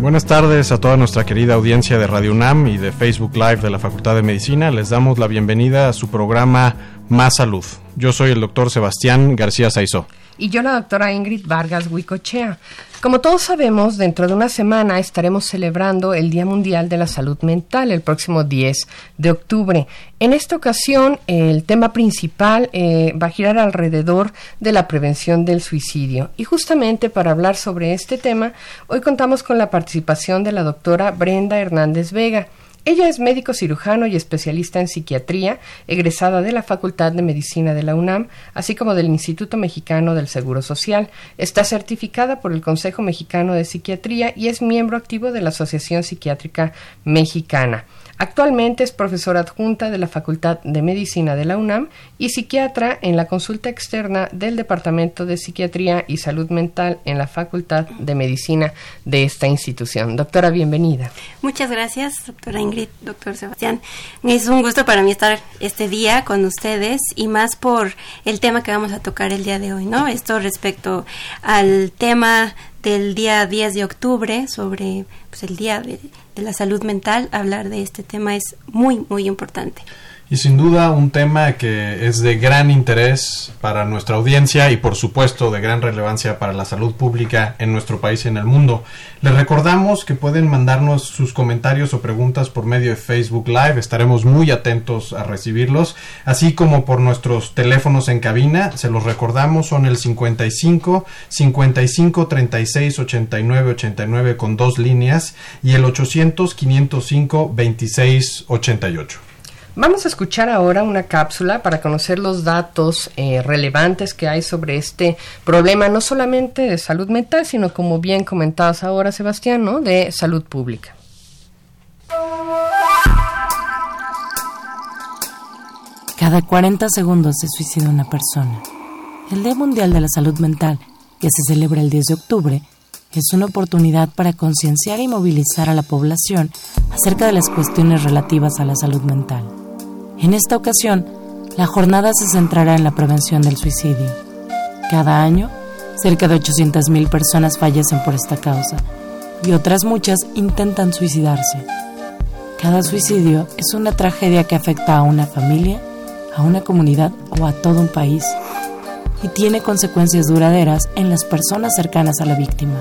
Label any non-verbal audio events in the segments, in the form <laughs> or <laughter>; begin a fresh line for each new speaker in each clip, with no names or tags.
Buenas tardes a toda nuestra querida audiencia de Radio UNAM y de Facebook Live de la Facultad de Medicina. Les damos la bienvenida a su programa Más Salud. Yo soy el doctor Sebastián García Saizó.
Y yo la doctora Ingrid Vargas Huicochea. Como todos sabemos, dentro de una semana estaremos celebrando el Día Mundial de la Salud Mental el próximo 10 de octubre. En esta ocasión, el tema principal eh, va a girar alrededor de la prevención del suicidio. Y justamente para hablar sobre este tema, hoy contamos con la participación de la doctora Brenda Hernández Vega. Ella es médico cirujano y especialista en psiquiatría, egresada de la Facultad de Medicina de la UNAM, así como del Instituto Mexicano del Seguro Social. Está certificada por el Consejo Mexicano de Psiquiatría y es miembro activo de la Asociación Psiquiátrica Mexicana. Actualmente es profesora adjunta de la Facultad de Medicina de la UNAM y psiquiatra en la consulta externa del Departamento de Psiquiatría y Salud Mental en la Facultad de Medicina de esta institución. Doctora, bienvenida.
Muchas gracias, doctora Ingrid, doctor Sebastián. Es un gusto para mí estar este día con ustedes y más por el tema que vamos a tocar el día de hoy, ¿no? Esto respecto al tema del día 10 de octubre sobre pues, el Día de, de la Salud Mental, hablar de este tema es muy, muy importante.
Y sin duda un tema que es de gran interés para nuestra audiencia y por supuesto de gran relevancia para la salud pública en nuestro país y en el mundo. Les recordamos que pueden mandarnos sus comentarios o preguntas por medio de Facebook Live, estaremos muy atentos a recibirlos, así como por nuestros teléfonos en cabina, se los recordamos, son el 55 55 36 89 89 con dos líneas y el 800 505 26 88.
Vamos a escuchar ahora una cápsula para conocer los datos eh, relevantes que hay sobre este problema, no solamente de salud mental, sino como bien comentadas ahora, Sebastián, ¿no? de salud pública.
Cada 40 segundos se suicida una persona. El Día Mundial de la Salud Mental, que se celebra el 10 de octubre, es una oportunidad para concienciar y movilizar a la población acerca de las cuestiones relativas a la salud mental. En esta ocasión, la jornada se centrará en la prevención del suicidio. Cada año, cerca de 800.000 personas fallecen por esta causa y otras muchas intentan suicidarse. Cada suicidio es una tragedia que afecta a una familia, a una comunidad o a todo un país y tiene consecuencias duraderas en las personas cercanas a la víctima.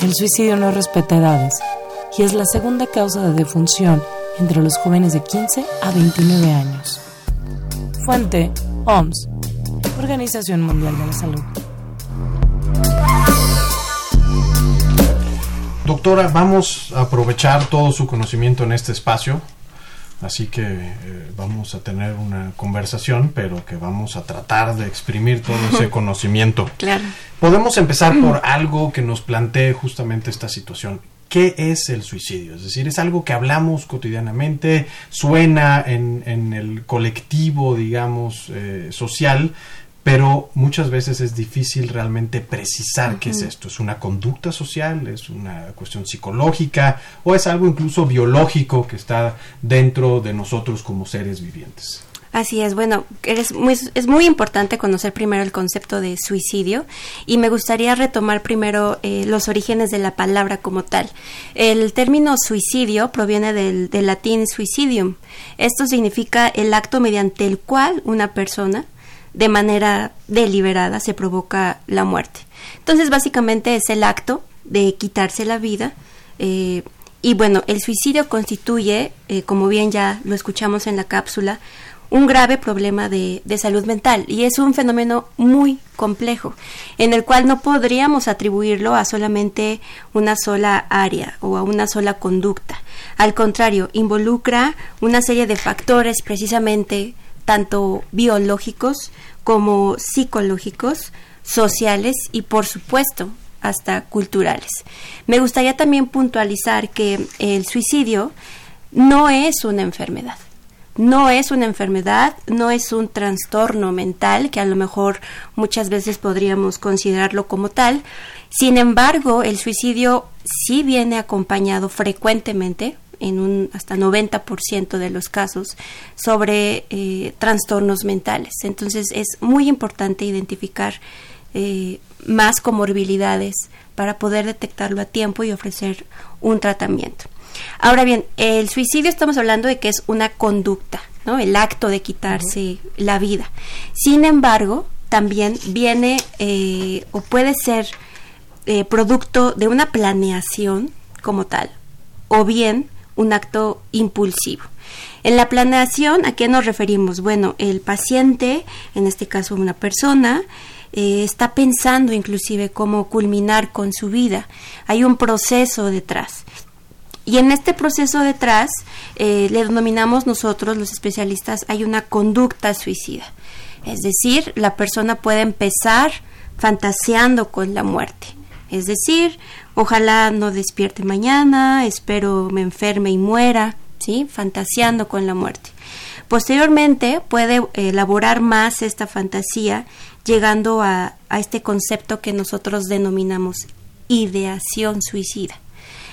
El suicidio no respeta edades y es la segunda causa de defunción entre los jóvenes de 15 a 29 años. Fuente OMS, Organización Mundial de la Salud.
Doctora, vamos a aprovechar todo su conocimiento en este espacio, así que eh, vamos a tener una conversación, pero que vamos a tratar de exprimir todo ese <laughs> conocimiento.
Claro.
Podemos empezar por algo que nos plantee justamente esta situación. ¿Qué es el suicidio? Es decir, es algo que hablamos cotidianamente, suena en, en el colectivo, digamos, eh, social, pero muchas veces es difícil realmente precisar qué es esto. ¿Es una conducta social? ¿Es una cuestión psicológica? ¿O es algo incluso biológico que está dentro de nosotros como seres vivientes?
Así es, bueno, eres muy, es muy importante conocer primero el concepto de suicidio y me gustaría retomar primero eh, los orígenes de la palabra como tal. El término suicidio proviene del, del latín suicidium. Esto significa el acto mediante el cual una persona de manera deliberada se provoca la muerte. Entonces, básicamente es el acto de quitarse la vida. Eh, y bueno, el suicidio constituye, eh, como bien ya lo escuchamos en la cápsula, un grave problema de, de, salud mental y es un fenómeno muy complejo en el cual no podríamos atribuirlo a solamente una sola área o a una sola conducta. Al contrario, involucra una serie de factores precisamente tanto biológicos como psicológicos, sociales y por supuesto hasta culturales. Me gustaría también puntualizar que el suicidio no es una enfermedad. No es una enfermedad, no es un trastorno mental, que a lo mejor muchas veces podríamos considerarlo como tal. Sin embargo, el suicidio sí viene acompañado frecuentemente, en un hasta 90% de los casos, sobre eh, trastornos mentales. Entonces es muy importante identificar eh, más comorbilidades para poder detectarlo a tiempo y ofrecer un tratamiento. Ahora bien, el suicidio estamos hablando de que es una conducta, ¿no? El acto de quitarse la vida. Sin embargo, también viene eh, o puede ser eh, producto de una planeación como tal, o bien un acto impulsivo. En la planeación, ¿a qué nos referimos? Bueno, el paciente, en este caso una persona, eh, está pensando inclusive cómo culminar con su vida. Hay un proceso detrás. Y en este proceso detrás, eh, le denominamos nosotros, los especialistas, hay una conducta suicida. Es decir, la persona puede empezar fantaseando con la muerte. Es decir, ojalá no despierte mañana, espero me enferme y muera, ¿sí? Fantaseando con la muerte. Posteriormente puede elaborar más esta fantasía llegando a, este concepto que nosotros denominamos ideación suicida.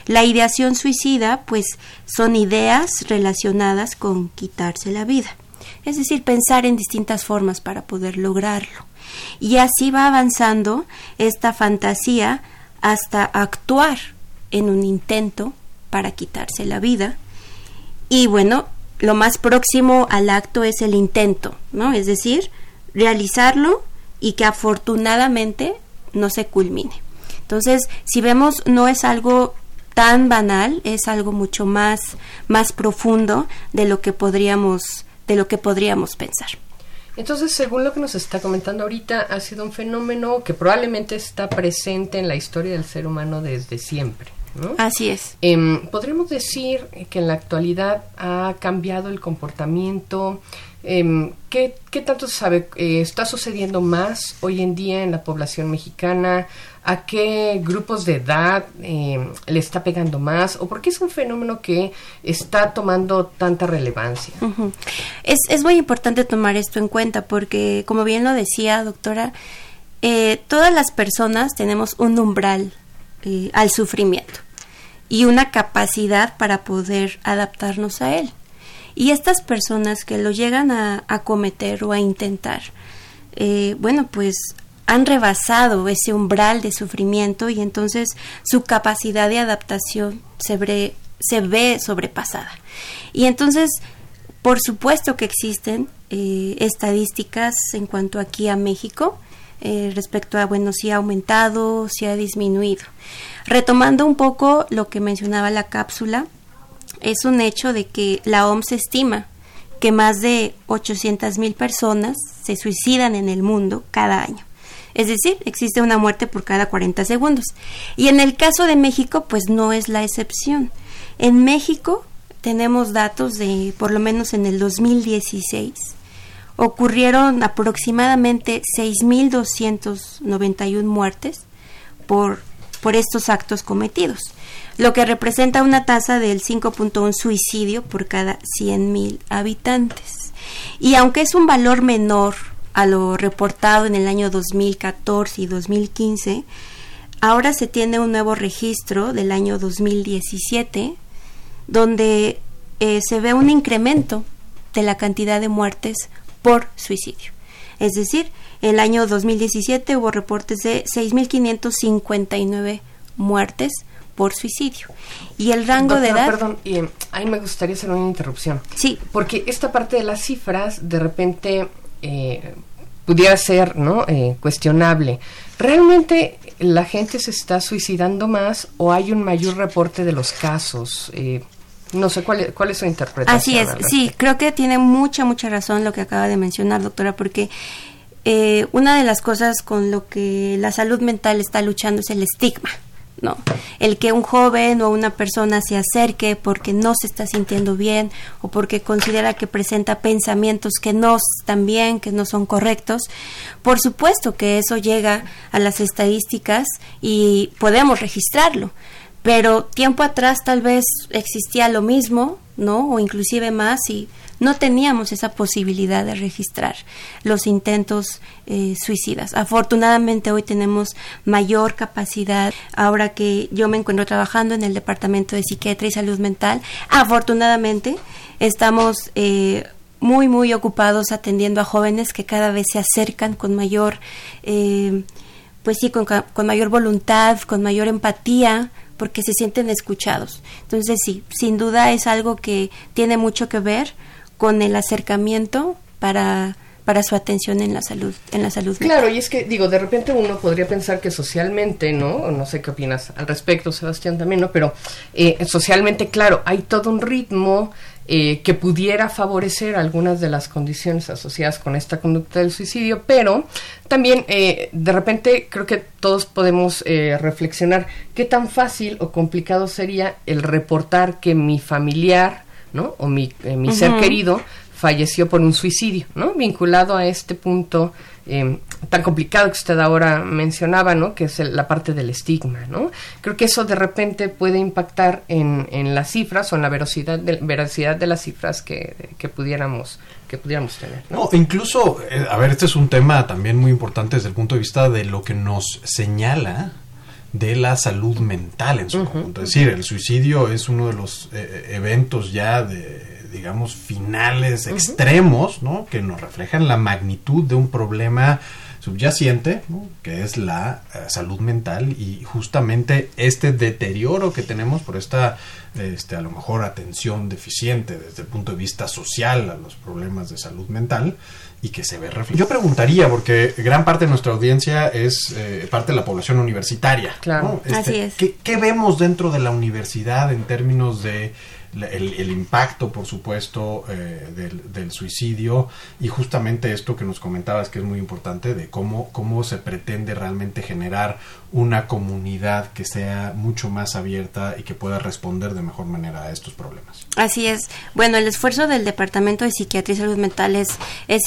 La ideación suicida, pues, son ideas relacionadas con quitarse la vida. Es decir, pensar en distintas formas para poder lograrlo. Y así va avanzando esta fantasía hasta actuar en un intento para quitarse la vida. Y bueno, lo más próximo al acto es el intento, ¿no? Es decir, realizarlo y que afortunadamente no se culmine. Entonces, si vemos, no es algo tan banal, es algo mucho más, más profundo de lo que podríamos, de lo que podríamos pensar.
Entonces, según lo que nos está comentando ahorita, ha sido un fenómeno que probablemente está presente en la historia del ser humano desde siempre. ¿no?
Así es.
Em, Podríamos decir que en la actualidad ha cambiado el comportamiento eh, ¿qué, ¿qué, tanto se sabe? Eh, ¿Está sucediendo más hoy en día en la población mexicana? ¿A qué grupos de edad eh, le está pegando más? ¿O por qué es un fenómeno que está tomando tanta relevancia?
Es, muy importante tomar esto en cuenta porque, como bien lo decía, doctora, eh, todas las personas tenemos un umbral eh, al sufrimiento y una capacidad para poder adaptarnos a él. Y estas personas que lo llegan a, a cometer o a intentar, eh, bueno, pues han rebasado ese umbral de sufrimiento y entonces su capacidad de adaptación se ve, se ve sobrepasada. Y entonces, por supuesto que existen eh, estadísticas en cuanto aquí a México, eh, respecto a, bueno, si ha aumentado, si ha disminuido. Retomando un poco lo que mencionaba la cápsula, es un hecho de que la OMS estima que más de 800 mil personas se suicidan en el mundo cada año. Es decir, existe una muerte por cada 40 segundos. Y en el caso de México, pues no es la excepción. En México tenemos datos de, por lo menos en el 2016, ocurrieron aproximadamente 6.291 muertes por, por estos actos cometidos lo que representa una tasa del 5.1 suicidio por cada 100.000 habitantes. Y aunque es un valor menor a lo reportado en el año 2014 y 2015, ahora se tiene un nuevo registro del año 2017 donde eh, se ve un incremento de la cantidad de muertes por suicidio. Es decir, el año 2017 hubo reportes de 6.559 muertes por suicidio. Y el rango
Doctora,
de edad...
Perdón, y, ahí me gustaría hacer una interrupción.
Sí.
Porque esta parte de las cifras, de repente, eh, pudiera ser ¿no? Eh, cuestionable. ¿Realmente la gente se está suicidando más o hay un mayor reporte de los casos. Eh, no sé cuál es, cuál es su interpretación.
Así es, sí, creo que tiene mucha, mucha razón lo que acaba de mencionar, doctora, porque eh, una de las cosas con lo que la salud mental está luchando es el estigma. No, el que un joven o una persona se acerque porque no se está sintiendo bien o porque considera que presenta pensamientos que no están bien, que no son correctos, por supuesto que eso llega a las estadísticas y podemos registrarlo. Pero tiempo atrás tal vez existía lo mismo, ¿no? O inclusive más y no teníamos esa posibilidad de registrar los intentos eh, suicidas. Afortunadamente hoy tenemos mayor capacidad. Ahora que yo me encuentro trabajando en el Departamento de Psiquiatría y Salud Mental, afortunadamente estamos eh, muy, muy ocupados atendiendo a jóvenes que cada vez se acercan con mayor, eh, pues sí, con, con mayor voluntad, con mayor empatía porque se sienten escuchados. Entonces sí, sin duda es algo que tiene mucho que ver con el acercamiento para para su atención en la salud en la salud
claro y es que digo de repente uno podría pensar que socialmente no no sé qué opinas al respecto Sebastián también no pero eh, socialmente claro hay todo un ritmo eh, que pudiera favorecer algunas de las condiciones asociadas con esta conducta del suicidio, pero también eh, de repente creo que todos podemos reflexionar qué tan fácil o complicado sería el reportar que mi familiar ¿no? O mi, eh, mi ser querido falleció por un suicidio, ¿no? Vinculado a este punto eh, tan complicado que usted ahora mencionaba, ¿no? Que es la parte del estigma, ¿no? Creo que eso de repente puede impactar en, en las cifras o en la veracidad de, veracidad de las cifras que, que pudiéramos que pudiéramos tener.
¿no? incluso, eh, a ver, este es un tema también muy importante desde el punto de vista de lo que nos señala de la salud mental en su conjunto. Es decir, el suicidio es uno de los eh, eventos ya de, digamos, finales extremos, ¿no? Que nos reflejan la magnitud de un problema subyacente, que es la eh, salud mental y justamente este deterioro que tenemos por esta, este, a lo mejor, atención deficiente desde el punto de vista social a los problemas de salud mental, y que se ve reflejado. Yo preguntaría, porque gran parte de nuestra audiencia es eh, parte de la población universitaria.
Claro,
este,
así es.
¿qué, vemos dentro de la universidad en términos de el, impacto, por supuesto, eh, del, suicidio y justamente esto que nos comentabas que es muy importante de cómo, cómo se pretende realmente generar una comunidad que sea mucho más abierta y que pueda responder de mejor manera a estos problemas.
Así es. Bueno, el esfuerzo del Departamento de Psiquiatría y Salud Mental es,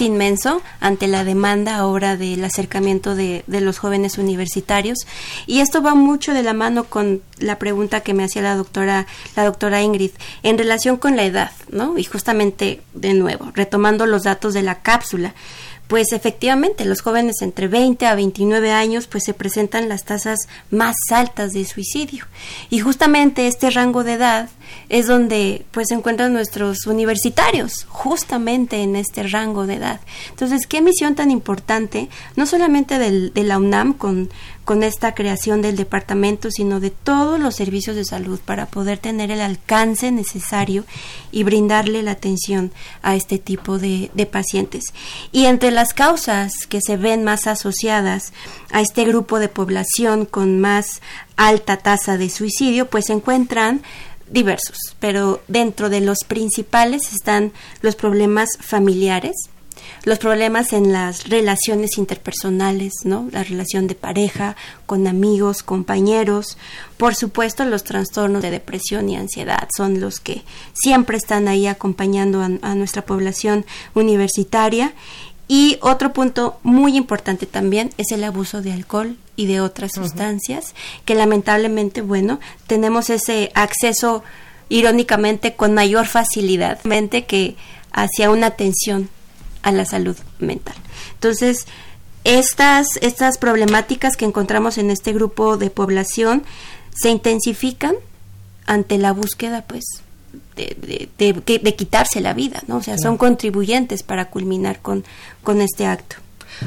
inmenso ante la demanda ahora del acercamiento de, de los jóvenes universitarios y esto va mucho de la mano con la pregunta que me hacía la doctora, la doctora Ingrid en relación con la edad, ¿no? Y justamente, de nuevo, retomando los datos de la cápsula, pues efectivamente los jóvenes entre 20 a 29 años pues se presentan las tasas más altas de suicidio y justamente este rango de edad es donde pues se encuentran nuestros universitarios justamente en este rango de edad entonces qué misión tan importante no solamente del, de la UNAM con con esta creación del departamento, sino de todos los servicios de salud para poder tener el alcance necesario y brindarle la atención a este tipo de, pacientes. Y entre las causas que se ven más asociadas a este grupo de población con más alta tasa de suicidio, pues se encuentran diversos, pero dentro de los principales están los problemas familiares, los problemas en las relaciones interpersonales, ¿no? La relación de pareja, con amigos, compañeros. Por supuesto, los trastornos de depresión y ansiedad son los que siempre están ahí acompañando a, nuestra población universitaria. Y otro punto muy importante también es el abuso de alcohol y de otras sustancias, que lamentablemente, bueno, tenemos ese acceso irónicamente con mayor facilidad que hacia una atención a la salud mental. Entonces, estas, estas problemáticas que encontramos en este grupo de población se intensifican ante la búsqueda, pues, de, de, quitarse la vida, ¿no? O sea, son contribuyentes para culminar con, con este acto.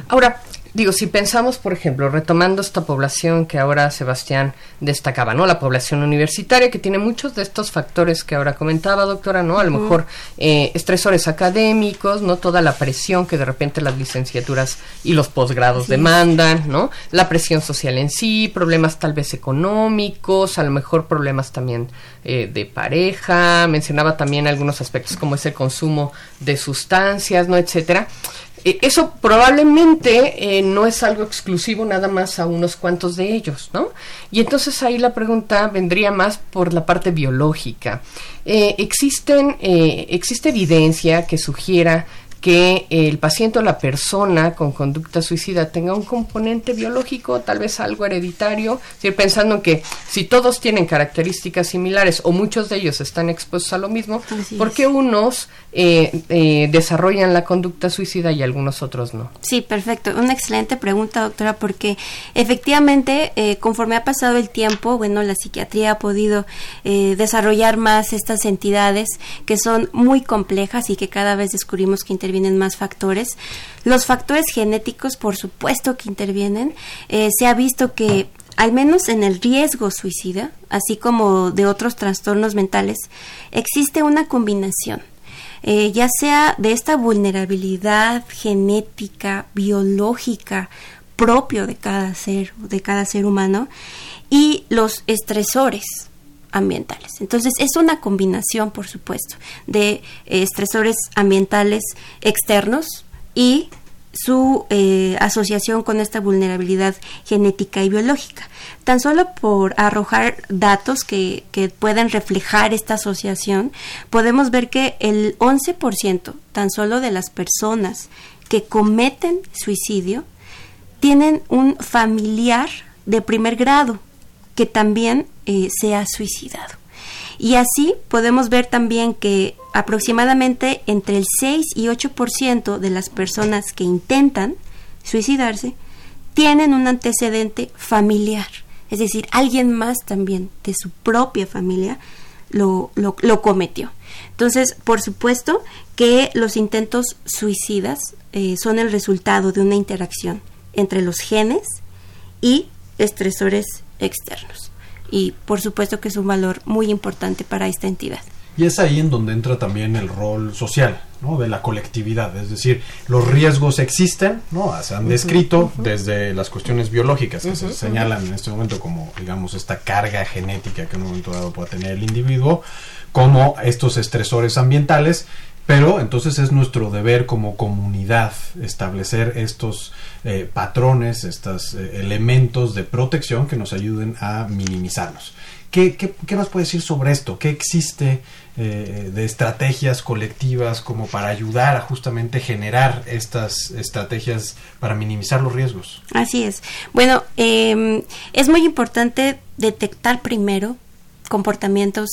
Ahora, digo, si pensamos, por ejemplo, retomando esta población que ahora Sebastián destacaba, ¿no? La población universitaria que tiene muchos de estos factores que ahora comentaba, doctora, ¿no? A lo mejor eh, estresores académicos, ¿no? Toda la presión que de repente las licenciaturas y los posgrados demandan, ¿no? La presión social en sí, problemas tal vez económicos, a lo mejor problemas también eh, de pareja, mencionaba también algunos aspectos como es el consumo de sustancias, ¿no? Etcétera. Eh, eso probablemente eh, no es algo exclusivo nada más a unos cuantos de ellos, ¿no? Y entonces ahí la pregunta vendría más por la parte biológica. Eh, existen, existe evidencia que sugiera que el paciente o la persona con conducta suicida tenga un componente biológico, tal vez algo hereditario, decir, pensando en que si todos tienen características similares o muchos de ellos están expuestos a lo mismo, ¿por qué unos eh, eh, desarrollan la conducta suicida y algunos otros no?
Sí, perfecto. Una excelente pregunta, doctora, porque efectivamente, eh, conforme ha pasado el tiempo, bueno, la psiquiatría ha podido desarrollar más estas entidades que son muy complejas y que cada vez descubrimos que intervienen intervienen más factores. Los factores genéticos, por supuesto que intervienen. Eh, se ha visto que al menos en el riesgo suicida, así como de otros trastornos mentales, existe una combinación. Eh, ya sea de esta vulnerabilidad genética, biológica, propio de cada ser, de cada ser humano, y los estresores ambientales. Entonces es una combinación, por supuesto, de eh, estresores ambientales externos y su eh, asociación con esta vulnerabilidad genética y biológica. Tan solo por arrojar datos que, que pueden reflejar esta asociación, podemos ver que el 11% tan solo de las personas que cometen suicidio tienen un familiar de primer grado que también eh, se ha suicidado. Y así podemos ver también que aproximadamente entre el 6 y 8% de las personas que intentan suicidarse tienen un antecedente familiar. Es decir, alguien más también de su propia familia lo, lo, cometió. Entonces, por supuesto que los intentos suicidas eh, son el resultado de una interacción entre los genes y estresores externos. Y por supuesto que es un valor muy importante para esta entidad.
Y es ahí en donde entra también el rol social, ¿no? De la colectividad. Es decir, los riesgos existen, ¿no? Se han descrito desde las cuestiones biológicas que se señalan en este momento como, digamos, esta carga genética que en un momento dado puede tener el individuo, como estos estresores ambientales pero entonces es nuestro deber como comunidad establecer estos eh, patrones, estos eh, elementos de protección que nos ayuden a minimizarlos. ¿Qué, qué, qué nos puede decir sobre esto? ¿Qué existe eh, de estrategias colectivas como para ayudar a justamente generar estas estrategias para minimizar los riesgos?
Así es. Bueno, em, es muy importante detectar primero comportamientos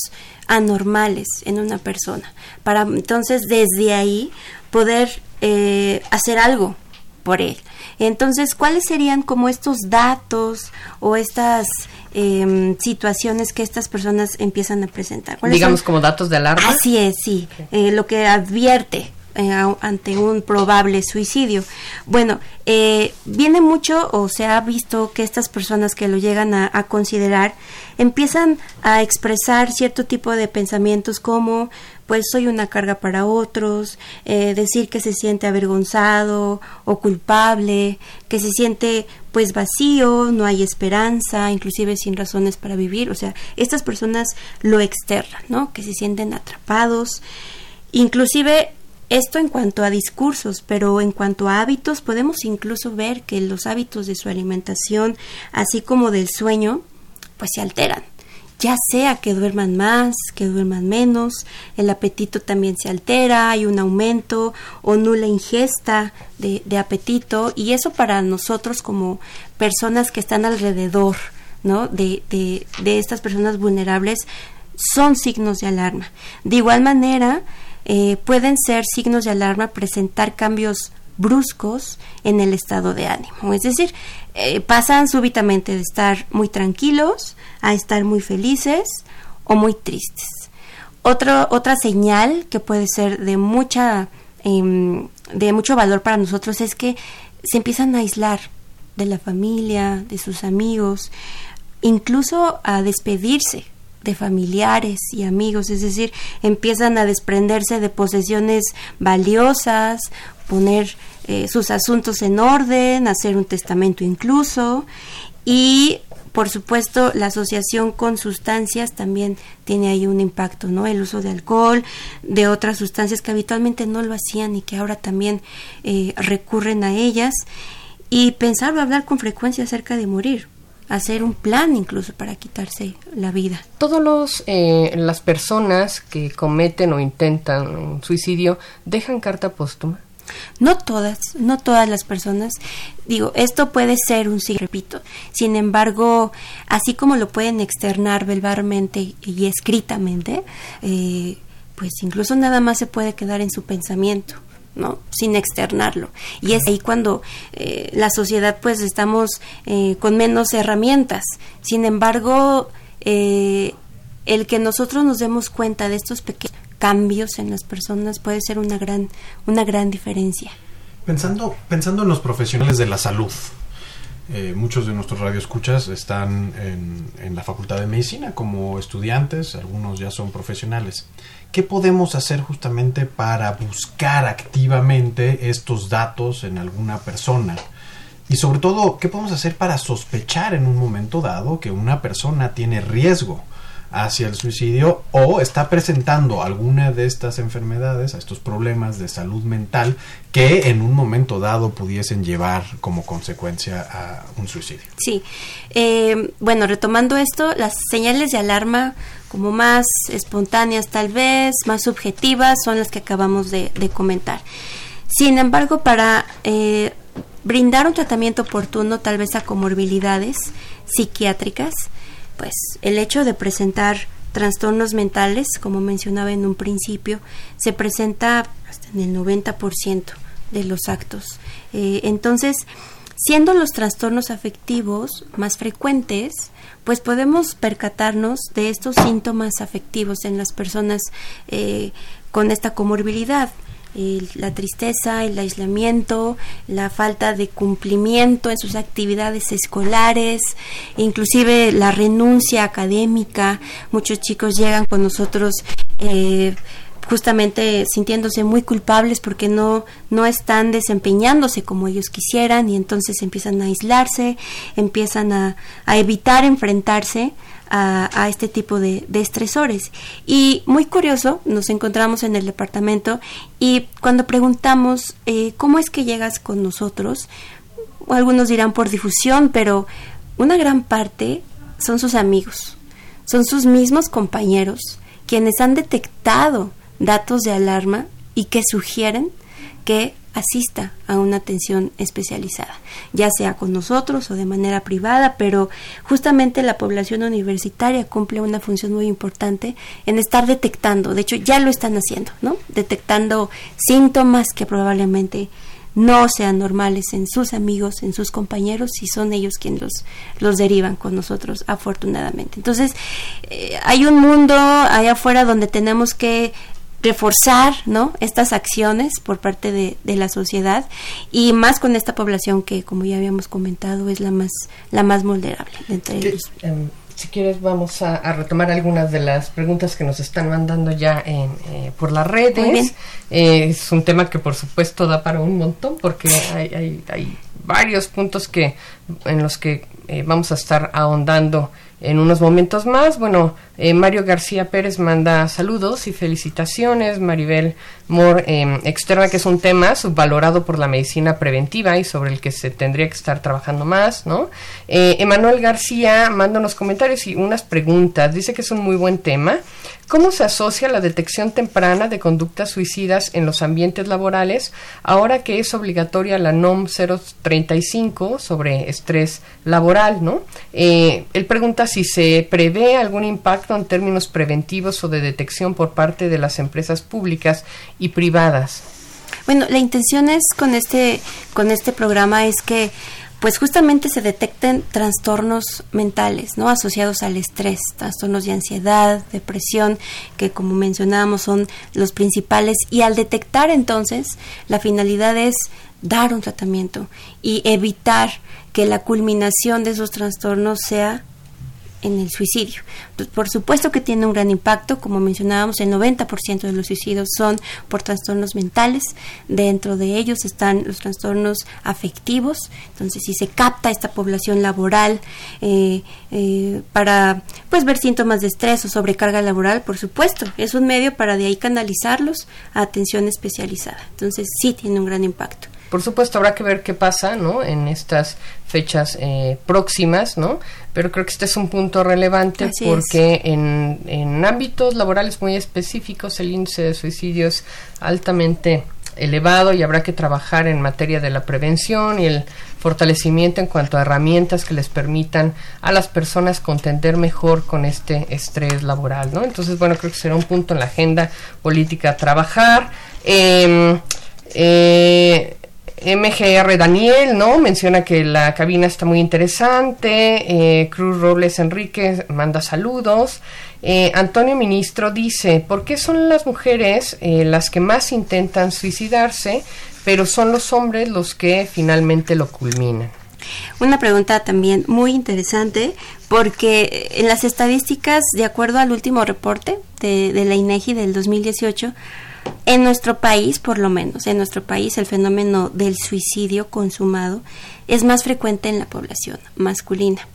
anormales en una persona, para entonces desde ahí poder eh, hacer algo por él. Entonces, ¿cuáles serían como estos datos o estas em, situaciones que estas personas empiezan a presentar?
Digamos como datos de alarma.
Así es, sí, eh, lo que advierte eh, ante un probable suicidio. Bueno, eh, viene mucho o se ha visto que estas personas que lo llegan a, considerar empiezan a expresar cierto tipo de pensamientos como pues soy una carga para otros, eh, decir que se siente avergonzado o culpable, que se siente pues vacío, no hay esperanza, inclusive sin razones para vivir, o sea, estas personas lo externan, ¿no? Que se sienten atrapados, inclusive esto en cuanto a discursos, pero en cuanto a hábitos podemos incluso ver que los hábitos de su alimentación, así como del sueño, pues se alteran. Ya sea que duerman más, que duerman menos, el apetito también se altera, hay un aumento o nula ingesta de, apetito y eso para nosotros como personas que están alrededor ¿no? de, de, de estas personas vulnerables son signos de alarma. De igual manera, eh, pueden ser signos de alarma presentar cambios bruscos en el estado de ánimo. Es decir, eh, pasan súbitamente de estar muy tranquilos a estar muy felices o muy tristes. otra señal que puede ser de mucha em, de mucho valor para nosotros es que se empiezan a aislar de la familia, de sus amigos, incluso a despedirse de familiares y amigos, es decir, empiezan a desprenderse de posesiones valiosas, poner eh, sus asuntos en orden, hacer un testamento incluso, y por supuesto la asociación con sustancias también tiene ahí un impacto, ¿no? El uso de alcohol, de otras sustancias que habitualmente no lo hacían y que ahora también eh, recurren a ellas, y pensar o hablar con frecuencia acerca de morir, hacer un plan incluso para quitarse la vida.
Todos los eh, las personas que cometen o intentan un suicidio dejan carta póstuma.
No todas, no todas las personas. Digo, esto puede ser un sí, repito. Sin embargo, así como lo pueden externar verbalmente y escritamente, eh, pues incluso nada más se puede quedar en su pensamiento. ¿No? sin externarlo. Y es ahí cuando eh, la sociedad pues estamos eh, con menos herramientas. Sin embargo eh, el que nosotros nos demos cuenta de estos pequeños cambios en las personas puede ser una gran una gran diferencia.
Pensando pensando en los profesionales de la salud muchos de nuestros radioescuchas están en, en la facultad de medicina como estudiantes algunos ya son profesionales ¿Qué podemos hacer justamente para buscar activamente estos datos en alguna persona? Y sobre todo, ¿qué podemos hacer para sospechar en un momento dado que una persona tiene riesgo hacia el suicidio o está presentando alguna de estas enfermedades, estos problemas de salud mental que en un momento dado pudiesen llevar como consecuencia a un suicidio?
Sí, eh, bueno, retomando esto, las señales de alarma como más espontáneas tal vez, más subjetivas, son las que acabamos de, comentar. Sin embargo, para eh, brindar un tratamiento oportuno tal vez a comorbilidades psiquiátricas, pues el hecho de presentar trastornos mentales, como mencionaba en un principio, se presenta hasta en el 90% de los actos. Eh, entonces, siendo los trastornos afectivos más frecuentes, pues podemos percatarnos de estos síntomas afectivos en las personas eh, con esta comorbilidad. la tristeza, el aislamiento, la falta de cumplimiento en sus actividades escolares, inclusive la renuncia académica. Muchos chicos llegan con nosotros eh, justamente sintiéndose muy culpables porque no, no están desempeñándose como ellos quisieran y entonces empiezan a aislarse, empiezan a, evitar enfrentarse a, este tipo de, estresores. Y muy curioso, nos encontramos en el departamento y cuando preguntamos eh, cómo es que llegas con nosotros, algunos dirán por difusión, pero una gran parte son sus amigos, son sus mismos compañeros quienes han detectado datos de alarma y que sugieren que asista a una atención especializada, ya sea con nosotros o de manera privada, pero justamente la población universitaria cumple una función muy importante en estar detectando, de hecho ya lo están haciendo, ¿no? Detectando síntomas que probablemente no sean normales en sus amigos, en sus compañeros, y son ellos quienes los, los derivan con nosotros, afortunadamente. Entonces, eh, hay un mundo allá afuera donde tenemos que reforzar ¿no? estas acciones por parte de, de, la sociedad y más con esta población que como ya habíamos comentado es la más la más vulnerable entre ellos.
Em, si quieres vamos a, retomar algunas de las preguntas que nos están mandando ya en, eh, por las redes. Eh, es un tema que por supuesto da para un montón porque hay, hay, hay varios puntos que en los que eh, vamos a estar ahondando en unos momentos más. Bueno, eh, Mario García Pérez manda saludos y felicitaciones. Maribel Moore eh, externa que es un tema subvalorado por la medicina preventiva y sobre el que se tendría que estar trabajando más, ¿no? Eh, Emanuel García manda unos comentarios y unas preguntas. Dice que es un muy buen tema. ¿Cómo se asocia la detección temprana de conductas suicidas en los ambientes laborales ahora que es obligatoria la NOM 035 sobre estrés laboral, ¿no? él pregunta si se prevé algún impacto en términos preventivos o de detección por parte de las empresas públicas y privadas?
Bueno, la intención es con este con este programa es que pues justamente se detecten trastornos mentales, ¿no? Asociados al estrés, trastornos de ansiedad, depresión, que como mencionábamos son los principales. Y al detectar entonces, la finalidad es dar un tratamiento y evitar que la culminación de esos trastornos sea en el suicidio. Por supuesto que tiene un gran impacto, como mencionábamos, el 90% de los suicidios son por trastornos mentales, dentro de ellos están los trastornos afectivos, entonces si se capta esta población laboral eh, eh, para pues ver síntomas de estrés o sobrecarga laboral, por supuesto, es un medio para de ahí canalizarlos a atención especializada, entonces sí tiene un gran impacto.
Por supuesto, habrá que ver qué pasa, ¿no? En estas fechas eh, próximas, ¿no? Pero creo que este es un punto relevante porque en, en ámbitos laborales muy específicos el índice de suicidio es altamente elevado y habrá que trabajar en materia de la prevención y el fortalecimiento en cuanto a herramientas que les permitan a las personas contender mejor con este estrés laboral, ¿no? Entonces, bueno, creo que será un punto en la agenda política a trabajar. Em, eh, MGR Daniel, ¿no? Menciona que la cabina está muy interesante. Eh, Cruz Robles Enrique manda saludos. Eh, Antonio Ministro dice, ¿por qué son las mujeres eh, las que más intentan suicidarse, pero son los hombres los que finalmente lo culminan?
Una pregunta también muy interesante porque en las estadísticas, de acuerdo al último reporte de, de la INEGI del 2018, en nuestro país, por lo menos, en nuestro país el fenómeno del suicidio consumado es más frecuente en la población masculina.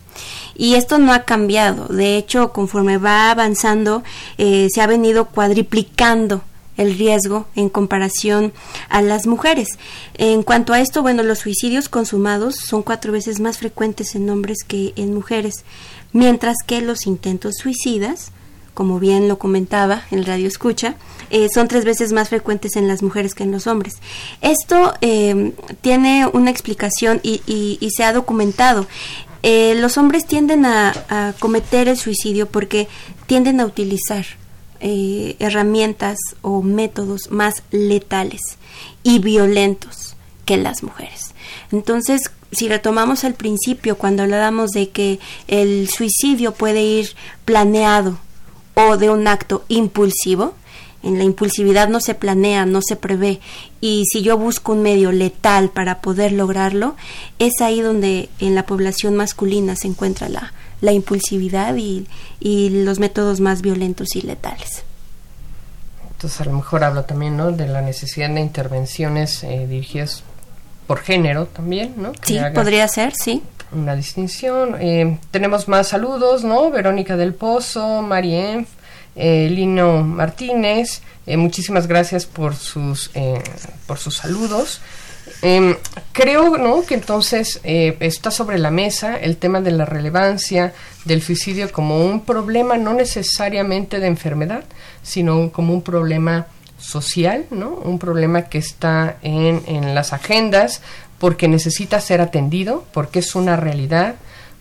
Y esto no ha cambiado. De hecho, conforme va avanzando, eh, se ha venido cuadriplicando el riesgo en comparación a las mujeres. En cuanto a esto, bueno, los suicidios consumados son cuatro veces más frecuentes en hombres que en mujeres, mientras que los intentos suicidas como bien lo comentaba el radio escucha, eh, son tres veces más frecuentes en las mujeres que en los hombres. Esto eh, tiene una explicación y, se ha documentado. Eh, los hombres tienden a, cometer el suicidio porque tienden a utilizar herramientas o métodos más letales y violentos que las mujeres. Entonces, si retomamos el principio, cuando hablábamos de que el suicidio puede ir planeado o de un acto impulsivo. En la impulsividad no se planea, no se prevé. Y si yo busco un medio letal para poder lograrlo, es ahí donde en la población masculina se encuentra la, la impulsividad y, los métodos más violentos y letales.
Entonces a lo mejor hablo también ¿no? de la necesidad de intervenciones eh, dirigidas por género también, ¿no?
sí, podría ser, sí
una distinción. Eh, tenemos más saludos, ¿no? Verónica del Pozo, Marienf, eh, Lino Martínez, eh, muchísimas gracias por sus, por sus saludos. Em, creo ¿no? que entonces está sobre la mesa el tema de la relevancia del suicidio como un problema no necesariamente de enfermedad, sino como un problema social, ¿no? un problema que está en, en las agendas porque necesita ser atendido, porque es una realidad,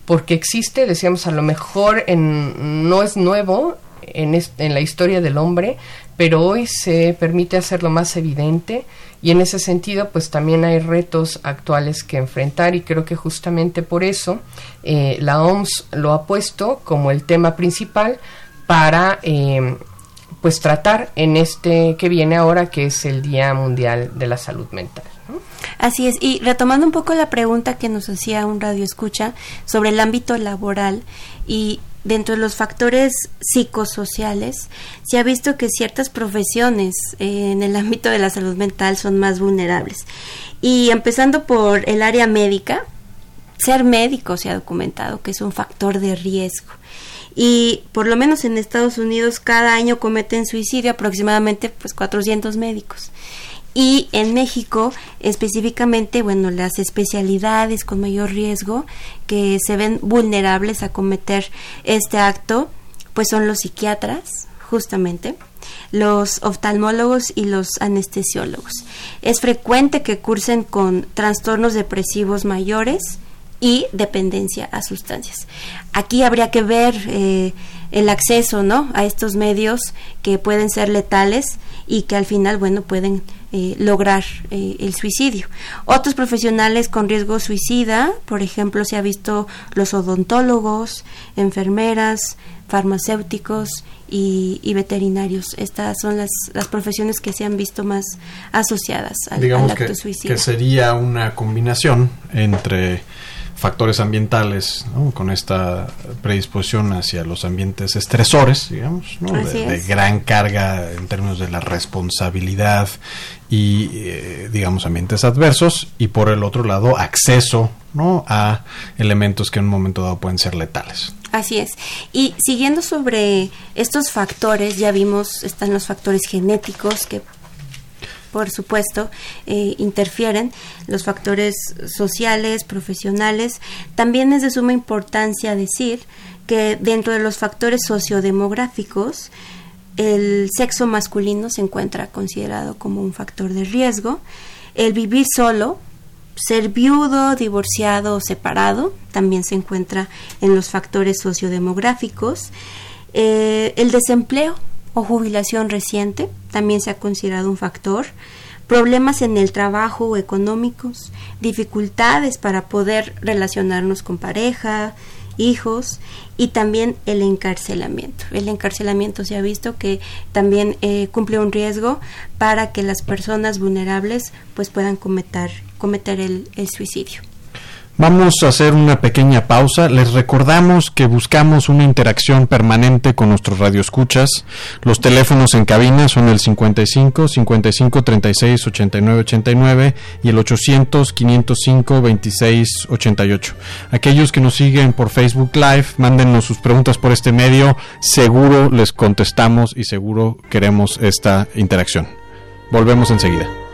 porque existe, decíamos, a lo mejor en, no es nuevo en, la historia del hombre, pero hoy se permite hacerlo más evidente y en ese sentido pues también hay retos actuales que enfrentar y creo que justamente por eso eh, la OMS lo ha puesto como el tema principal para eh, pues tratar en este que viene ahora que es el Día Mundial de la Salud Mental.
Así es, y retomando un poco la pregunta que nos hacía un radio escucha sobre el ámbito laboral y dentro de los factores psicosociales, se ha visto que ciertas profesiones eh, en el ámbito de la salud mental son más vulnerables. Y empezando por el área médica, ser médico se ha documentado que es un factor de riesgo. Y por lo menos en Estados Unidos cada año cometen suicidio aproximadamente pues 400 médicos y en México específicamente, bueno, las especialidades con mayor riesgo que se ven vulnerables a cometer este acto, pues son los psiquiatras, justamente, los oftalmólogos y los anestesiólogos. Es frecuente que cursen con trastornos depresivos mayores y dependencia a sustancias. Aquí habría que ver eh, el acceso, ¿no? A estos medios que pueden ser letales y que al final, bueno, pueden eh, lograr eh, el suicidio. Otros profesionales con riesgo suicida, por ejemplo, se ha visto los odontólogos, enfermeras, farmacéuticos y, veterinarios. Estas son las, las, profesiones que se han visto más asociadas al,
Digamos
acto
que,
suicida.
que sería una combinación entre factores ambientales, con esta predisposición hacia los ambientes estresores, digamos, de, gran carga en términos de la responsabilidad y, eh, digamos, ambientes adversos, y por el otro lado, acceso ¿no? a elementos que en un momento dado pueden ser letales.
Así es. Y siguiendo sobre estos factores, ya vimos, están los factores genéticos que por supuesto, eh, interfieren, los factores sociales, profesionales. También es de suma importancia decir que dentro de los factores sociodemográficos, el sexo masculino se encuentra considerado como un factor de riesgo. El vivir solo, ser viudo, divorciado o separado, también se encuentra en los factores sociodemográficos. Eh, el desempleo, o jubilación reciente también se ha considerado un factor, problemas en el trabajo o económicos, dificultades para poder relacionarnos con pareja, hijos y también el encarcelamiento. El encarcelamiento se ha visto que también eh, cumple un riesgo para que las personas vulnerables pues puedan cometer, cometer el suicidio.
Vamos a hacer una pequeña pausa. Les recordamos que buscamos una interacción permanente con nuestros radioescuchas. Los teléfonos en cabina son el 55 55 36 89 89 y el 800 505 26 88. Aquellos que nos siguen por Facebook Live, mándenos sus preguntas por este medio. Seguro les contestamos y seguro queremos esta interacción. Volvemos enseguida.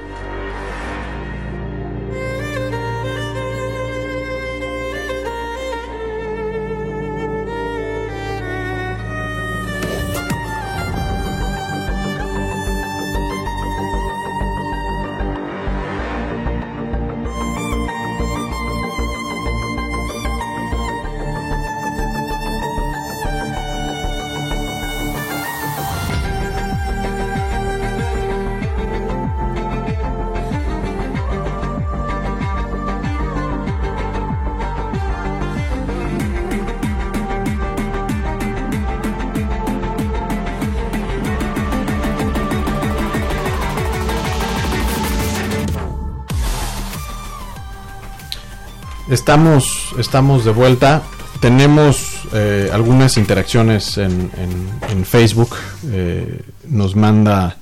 Estamos, estamos de vuelta. Tenemos eh, algunas interacciones en, en, Facebook. Eh, nos manda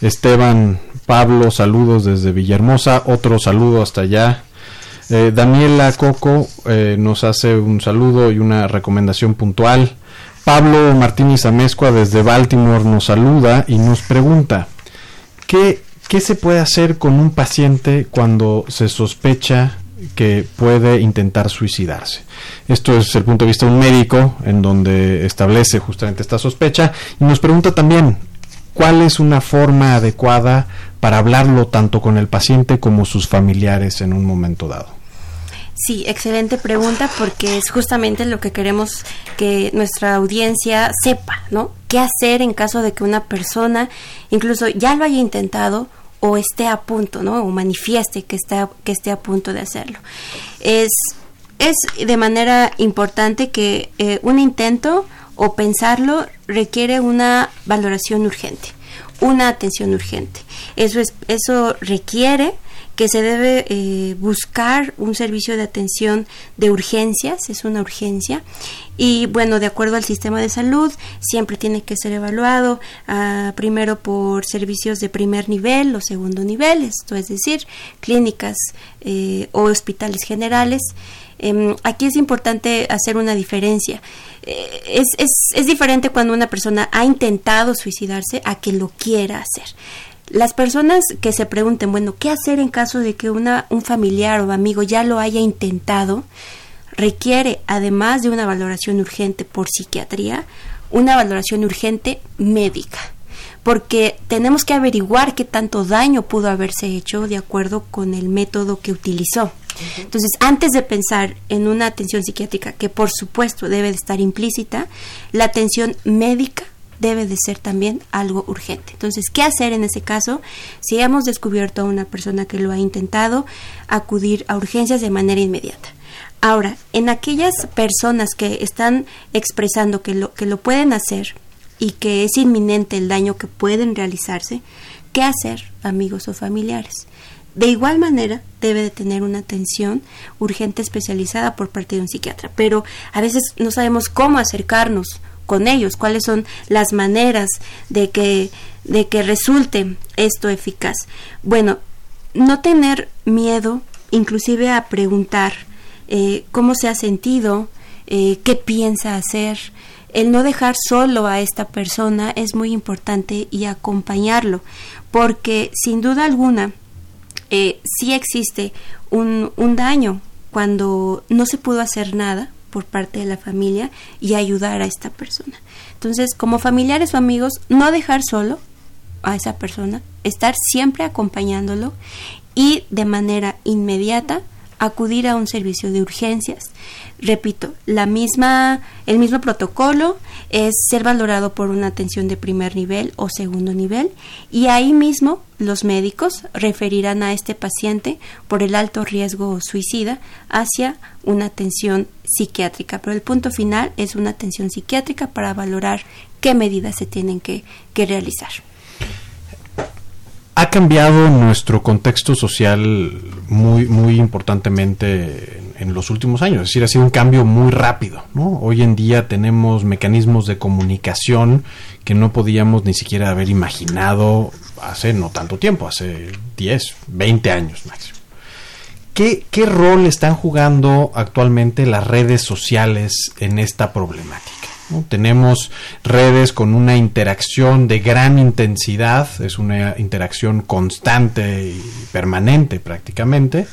Esteban Pablo saludos desde Villahermosa. Otro saludo hasta allá. Eh, Daniela Coco nos hace un saludo y una recomendación puntual. Pablo Martínez Amezcua desde Baltimore nos saluda y nos pregunta, ¿qué, ¿qué se puede hacer con un paciente cuando se sospecha que puede intentar suicidarse. Esto es el punto de vista de un médico en donde establece justamente esta sospecha y nos pregunta también cuál es una forma adecuada para hablarlo tanto con el paciente como sus familiares en un momento dado.
Sí, excelente pregunta porque es justamente lo que queremos que nuestra audiencia sepa, ¿no? ¿Qué hacer en caso de que una persona incluso ya lo haya intentado o esté a punto, ¿no? O manifieste que está que esté a punto de hacerlo. Es es de manera importante que eh, un intento o pensarlo requiere una valoración urgente, una atención urgente. Eso es eso requiere que se debe eh, buscar un servicio de atención de urgencias, es una urgencia, y bueno, de acuerdo al sistema de salud, siempre tiene que ser evaluado ah, primero por servicios de primer nivel o segundo nivel, esto es decir, clínicas eh, o hospitales generales. Em, aquí es importante hacer una diferencia. Eh, es, es, es diferente cuando una persona ha intentado suicidarse a que lo quiera hacer. Las personas que se pregunten, bueno, ¿qué hacer en caso de que una, un familiar o amigo ya lo haya intentado? Requiere, además de una valoración urgente por psiquiatría, una valoración urgente médica, porque tenemos que averiguar qué tanto daño pudo haberse hecho de acuerdo con el método que utilizó. Entonces, antes de pensar en una atención psiquiátrica, que por supuesto debe de estar implícita, la atención médica debe de ser también algo urgente. Entonces, ¿qué hacer en ese caso? Si hemos descubierto a una persona que lo ha intentado, acudir a urgencias de manera inmediata. Ahora, en aquellas personas que están expresando que lo, que lo pueden hacer y que es inminente el daño que pueden realizarse, ¿qué hacer, amigos o familiares? De igual manera, debe de tener una atención urgente especializada por parte de un psiquiatra, pero a veces no sabemos cómo acercarnos con ellos, cuáles son las maneras de que, de que resulte esto eficaz. Bueno, no tener miedo, inclusive a preguntar eh, cómo se ha sentido, eh, qué piensa hacer. El no dejar solo a esta persona es muy importante y acompañarlo, porque sin duda alguna eh, sí existe un, un daño cuando no se pudo hacer nada por parte de la familia y ayudar a esta persona. Entonces, como familiares o amigos, no dejar solo a esa persona, estar siempre acompañándolo y de manera inmediata acudir a un servicio de urgencias. Repito, la misma, el mismo protocolo es ser valorado por una atención de primer nivel o segundo nivel y ahí mismo los médicos referirán a este paciente por el alto riesgo suicida hacia una atención psiquiátrica. Pero el punto final es una atención psiquiátrica para valorar qué medidas se tienen que, que realizar
ha cambiado nuestro contexto social muy, muy importantemente en, los últimos años. Es decir, ha sido un cambio muy rápido. ¿no? Hoy en día tenemos mecanismos de comunicación que no podíamos ni siquiera haber imaginado hace no tanto tiempo, hace 10, 20 años máximo. ¿Qué, ¿Qué rol están jugando actualmente las redes sociales en esta problemática? Tenemos redes con una interacción de gran intensidad, es una interacción constante y permanente prácticamente,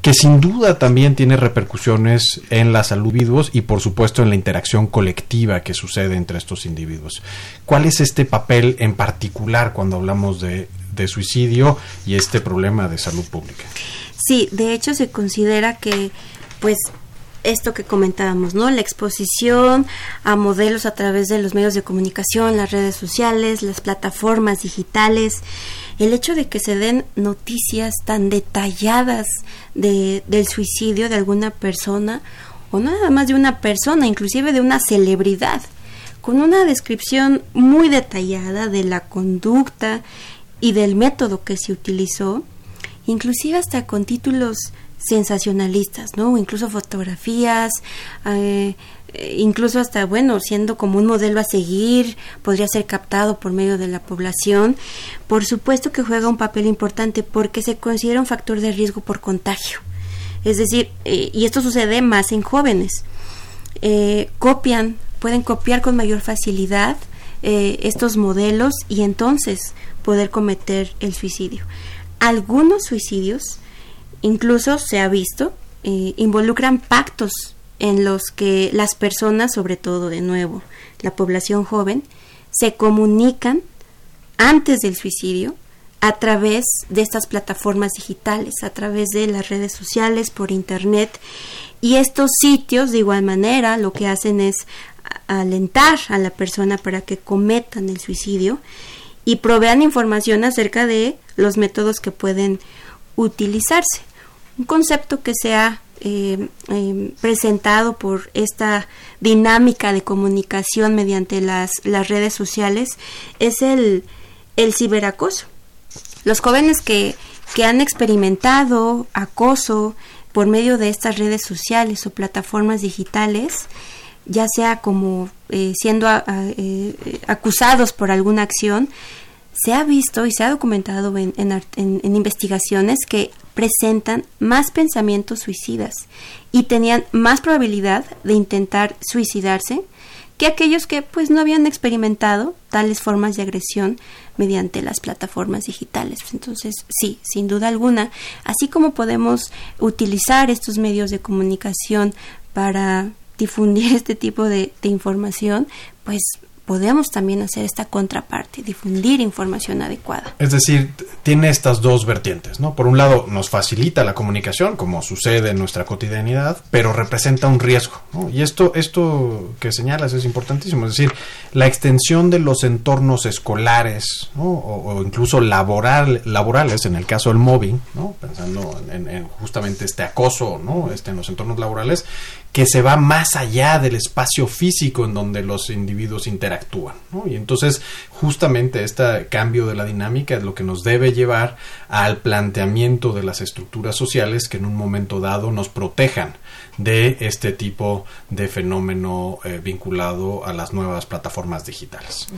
que sin duda también tiene repercusiones en la salud de individuos y por supuesto en la interacción colectiva que sucede entre estos individuos. ¿Cuál es este papel en particular cuando hablamos de suicidio y este problema de salud pública?
Sí, de hecho se considera que pues esto que comentábamos, ¿no? La exposición a modelos a través de los medios de comunicación, las redes sociales, las plataformas digitales, el hecho de que se den noticias tan detalladas de, del suicidio de alguna persona, o nada más de una persona, inclusive de una celebridad, con una descripción muy detallada de la conducta y del método que se utilizó, inclusive hasta con títulos sensacionalistas, ¿no? Incluso fotografías, eh, incluso hasta, bueno, siendo como un modelo a seguir, podría ser captado por medio de la población. Por supuesto que juega un papel importante porque se considera un factor de riesgo por contagio. Es decir, eh, y esto sucede más en jóvenes. Eh, copian, pueden copiar con mayor facilidad estos modelos y entonces poder cometer el suicidio. Algunos suicidios incluso se ha visto, eh, involucran pactos en los que las personas, sobre todo de nuevo la población joven, se comunican antes del suicidio a través de estas plataformas digitales, a través de las redes sociales, por internet. Y estos sitios, de igual manera, lo que hacen es alentar a la persona para que cometan el suicidio y provean información acerca de los métodos que pueden utilizarse un concepto que se ha eh, eh, presentado por esta dinámica de comunicación mediante las, las redes sociales es el, el ciberacoso. Los jóvenes que, que han experimentado acoso por medio de estas redes sociales o plataformas digitales, ya sea como eh, siendo acusados por alguna acción, se ha visto y se ha documentado en, investigaciones que presentan más pensamientos suicidas y tenían más probabilidad de intentar suicidarse que aquellos que pues no habían experimentado tales formas de agresión mediante las plataformas digitales. Entonces, sí, sin duda alguna, así como podemos utilizar estos medios de comunicación para difundir <laughs> este tipo de, de información, pues podemos también hacer esta contraparte, difundir información adecuada.
Es decir, tiene estas dos vertientes, ¿no? Por un lado, nos facilita la comunicación, como sucede en nuestra cotidianidad, pero representa un riesgo, ¿no? Y esto, esto que señalas es importantísimo, es decir, la extensión de los entornos escolares, ¿no? o, incluso laboral, laborales, en el caso del mobbing, ¿no? Pensando en, en justamente este acoso, ¿no? Este, en los entornos laborales, que se va más allá del espacio físico en donde los individuos interactúan. Y entonces justamente este cambio de la dinámica es lo que nos debe llevar al planteamiento de las estructuras sociales que en un momento dado nos protejan de este tipo de fenómeno eh, vinculado a las nuevas plataformas digitales.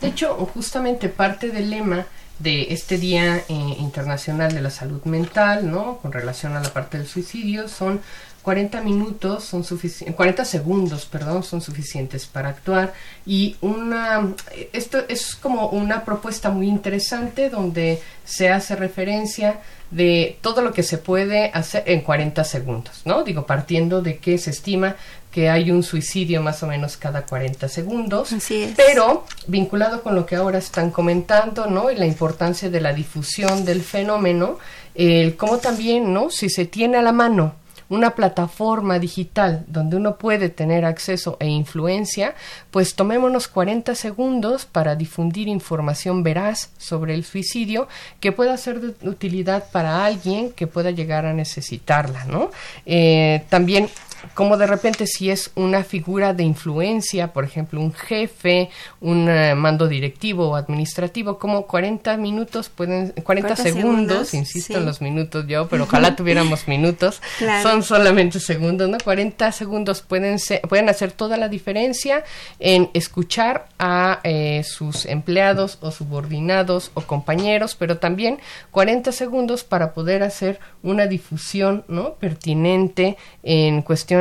De hecho, justamente parte del lema de este Día eh, Internacional de la Salud Mental, ¿no? Con relación a la parte del suicidio, son 40 minutos son suficientes, 40 segundos, perdón, son suficientes para actuar y una esto es como una propuesta muy interesante donde se hace referencia de todo lo que se puede hacer en 40 segundos, ¿no? Digo, partiendo de que se estima que hay un suicidio más o menos cada 40 segundos, pero vinculado con lo que ahora están comentando, ¿no? Y la importancia de la difusión del fenómeno, el cómo también, ¿no? Si se tiene a la mano una plataforma digital donde uno puede tener acceso e influencia, pues tomémonos 40 segundos para difundir información veraz sobre el suicidio que pueda ser de utilidad para alguien que pueda llegar a necesitarla, ¿no? Eh, también como de repente si es una figura de influencia, por ejemplo, un jefe, un eh, mando directivo o administrativo, como 40 minutos pueden, 40, segundos, insisto en los minutos yo, pero ojalá <laughs> tuviéramos minutos, son solamente segundos, ¿no? 40 segundos pueden, ser, pueden hacer toda la diferencia en escuchar a eh, sus empleados o subordinados o compañeros, pero también 40 segundos para poder hacer una difusión, ¿no? Pertinente en cuestión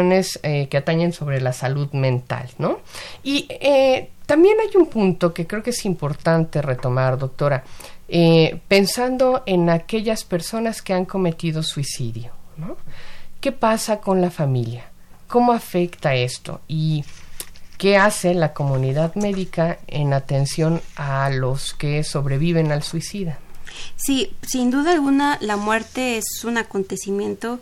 eh, que atañen sobre la salud mental, ¿no? Y eh, también hay un punto que creo que es importante retomar, doctora, eh, pensando en aquellas personas que han cometido suicidio, ¿no? ¿Qué pasa con la familia? ¿Cómo afecta esto? Y ¿Qué hace la comunidad médica en atención a los que sobreviven al suicida?
Sí, sin duda alguna la muerte es un acontecimiento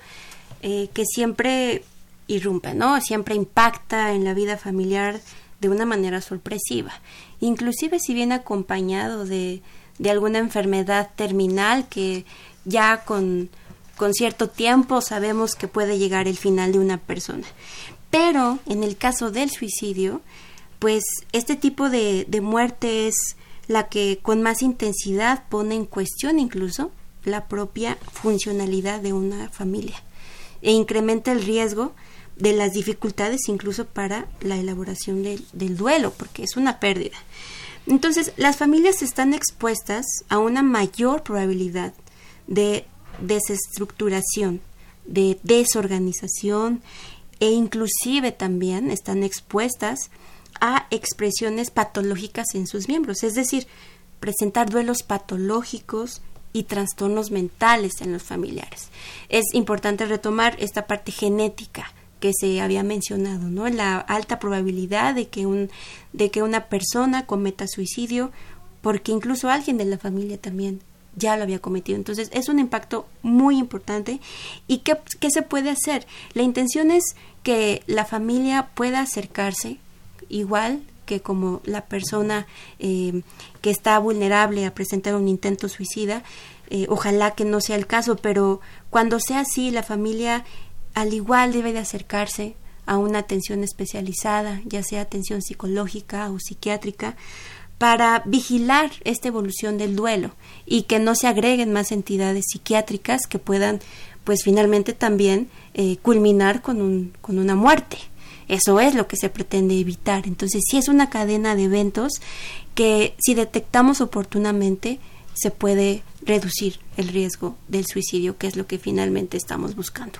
que siempre irrumpe, ¿no? Siempre impacta en la vida familiar de una manera sorpresiva. Inclusive si viene acompañado de, de alguna enfermedad terminal que ya con, con cierto tiempo sabemos que puede llegar el final de una persona. Pero en el caso del suicidio, pues este tipo de, de muerte es la que con más intensidad pone en cuestión incluso la propia funcionalidad de una familia e incrementa el riesgo de las dificultades incluso para la elaboración del duelo, porque es una pérdida. Entonces, las familias están expuestas a una mayor probabilidad de desestructuración, de desorganización e inclusive también están expuestas a expresiones patológicas en sus miembros, es decir, presentar duelos patológicos y trastornos mentales en los familiares. Es importante retomar esta parte genética que se había mencionado, ¿no? La alta probabilidad de que un de que una persona cometa suicidio porque incluso alguien de la familia también ya lo había cometido. Entonces es un impacto muy importante. ¿Y qué, qué se puede hacer? La intención es que la familia pueda acercarse igual que como la persona eh, que está vulnerable a presentar un intento suicida. Eh, ojalá que no sea el caso, pero cuando sea así, la familia al igual debe de acercarse a una atención especializada, ya sea atención psicológica o psiquiátrica, para vigilar esta evolución del duelo y que no se agreguen más entidades psiquiátricas que puedan, pues finalmente también eh, culminar con, un, con una muerte. Eso es lo que se pretende evitar. Entonces, sí es una cadena de eventos que si detectamos oportunamente se puede reducir el riesgo del suicidio, que es lo que finalmente estamos buscando.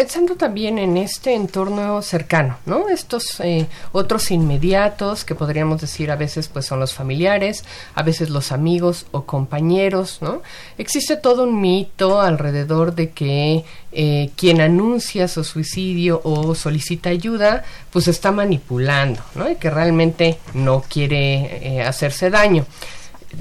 Pensando también en este entorno cercano, ¿no? Estos eh, otros inmediatos que podríamos decir a veces pues son los familiares, a veces los amigos o compañeros, ¿no? Existe todo un mito alrededor de que eh, quien anuncia su suicidio o solicita ayuda pues está manipulando, ¿no? Y que realmente no quiere eh, hacerse daño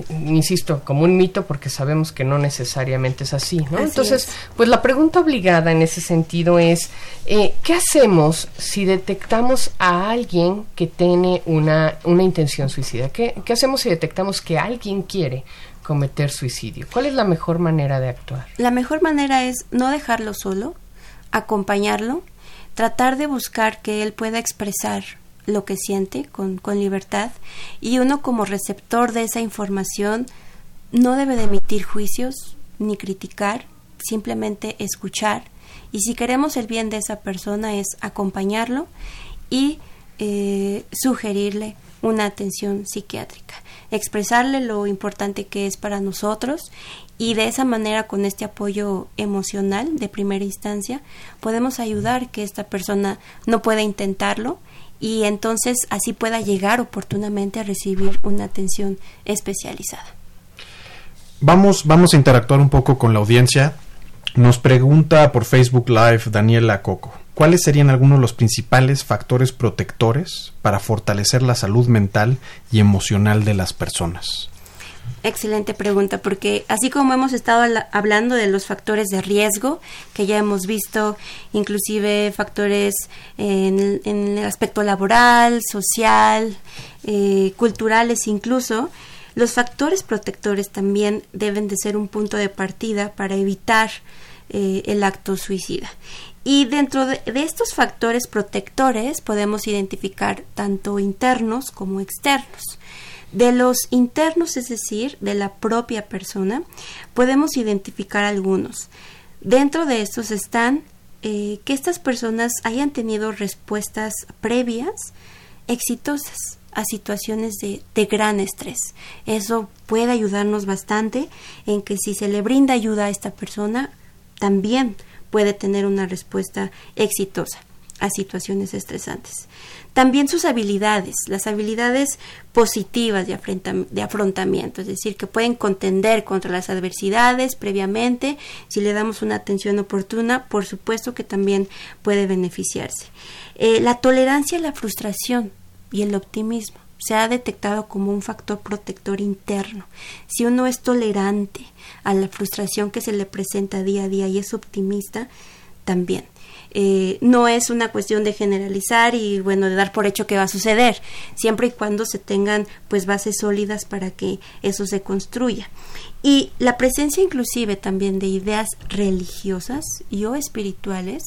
insisto, como un mito porque sabemos que no necesariamente es así, ¿no? Entonces, pues la pregunta obligada en ese sentido es, eh, ¿qué hacemos si detectamos a alguien que tiene una, una intención suicida? ¿Qué, ¿Qué hacemos si detectamos que alguien quiere cometer suicidio? ¿Cuál es la mejor manera de actuar?
La mejor manera es no dejarlo solo, acompañarlo, tratar de buscar que él pueda expresar lo que siente con, con libertad y uno como receptor de esa información no debe de emitir juicios ni criticar, simplemente escuchar. Y si queremos el bien de esa persona es acompañarlo y eh, sugerirle una atención psiquiátrica, expresarle lo importante que es para nosotros y de esa manera con este apoyo emocional de primera instancia podemos ayudar que esta persona no pueda intentarlo y entonces así pueda llegar oportunamente a recibir una atención especializada.
Vamos, vamos a interactuar un poco con la audiencia. Nos pregunta por Facebook Live Daniela Coco, ¿cuáles serían algunos de los principales factores protectores para fortalecer la salud mental y emocional de las personas?
Excelente pregunta, porque así como hemos estado hablando de los factores de riesgo, que ya hemos visto, inclusive factores en, el aspecto laboral, social, eh, culturales incluso, los factores protectores también deben de ser un punto de partida para evitar eh, el acto suicida. Y dentro de, estos factores protectores podemos identificar tanto internos como externos. De los internos, es decir, de la propia persona, podemos identificar algunos. Dentro de estos están eh, que estas personas hayan tenido respuestas previas exitosas a situaciones de, de, gran estrés. Eso puede ayudarnos bastante en que si se le brinda ayuda a esta persona, también puede tener una respuesta exitosa a situaciones estresantes. También sus habilidades, las habilidades positivas de, de, afrontamiento, es decir, que pueden contender contra las adversidades previamente, si le damos una atención oportuna, por supuesto que también puede beneficiarse. Eh, la tolerancia a la frustración y el optimismo se ha detectado como un factor protector interno. Si uno es tolerante a la frustración que se le presenta día a día y es optimista, también. Eh, no es una cuestión de generalizar y bueno de dar por hecho que va a suceder siempre y cuando se tengan pues bases sólidas para que eso se construya. Y la presencia inclusive también de ideas religiosas y o espirituales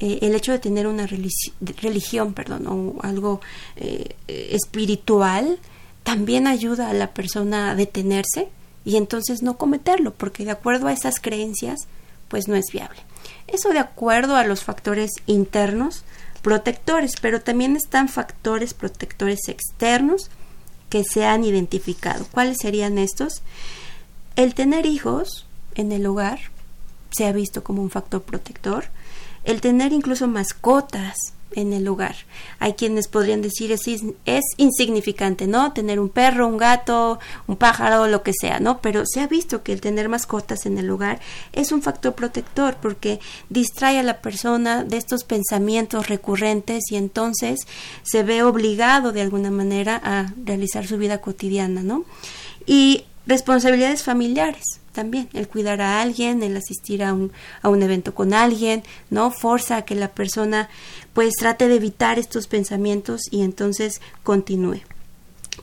eh, el hecho de tener una religión perdón o algo eh, espiritual también ayuda a la persona a detenerse y entonces no cometerlo porque de acuerdo a esas creencias pues no es viable eso de acuerdo a los factores internos protectores, pero también están factores protectores externos que se han identificado. ¿Cuáles serían estos? El tener hijos en el hogar se ha visto como un factor protector. El tener incluso mascotas en el lugar. Hay quienes podrían decir es, es insignificante, ¿no? Tener un perro, un gato, un pájaro, lo que sea, ¿no? Pero se ha visto que el tener mascotas en el lugar es un factor protector porque distrae a la persona de estos pensamientos recurrentes y entonces se ve obligado de alguna manera a realizar su vida cotidiana, ¿no? Y responsabilidades familiares también el cuidar a alguien, el asistir a un, a un evento con alguien, ¿no? Forza a que la persona pues trate de evitar estos pensamientos y entonces continúe.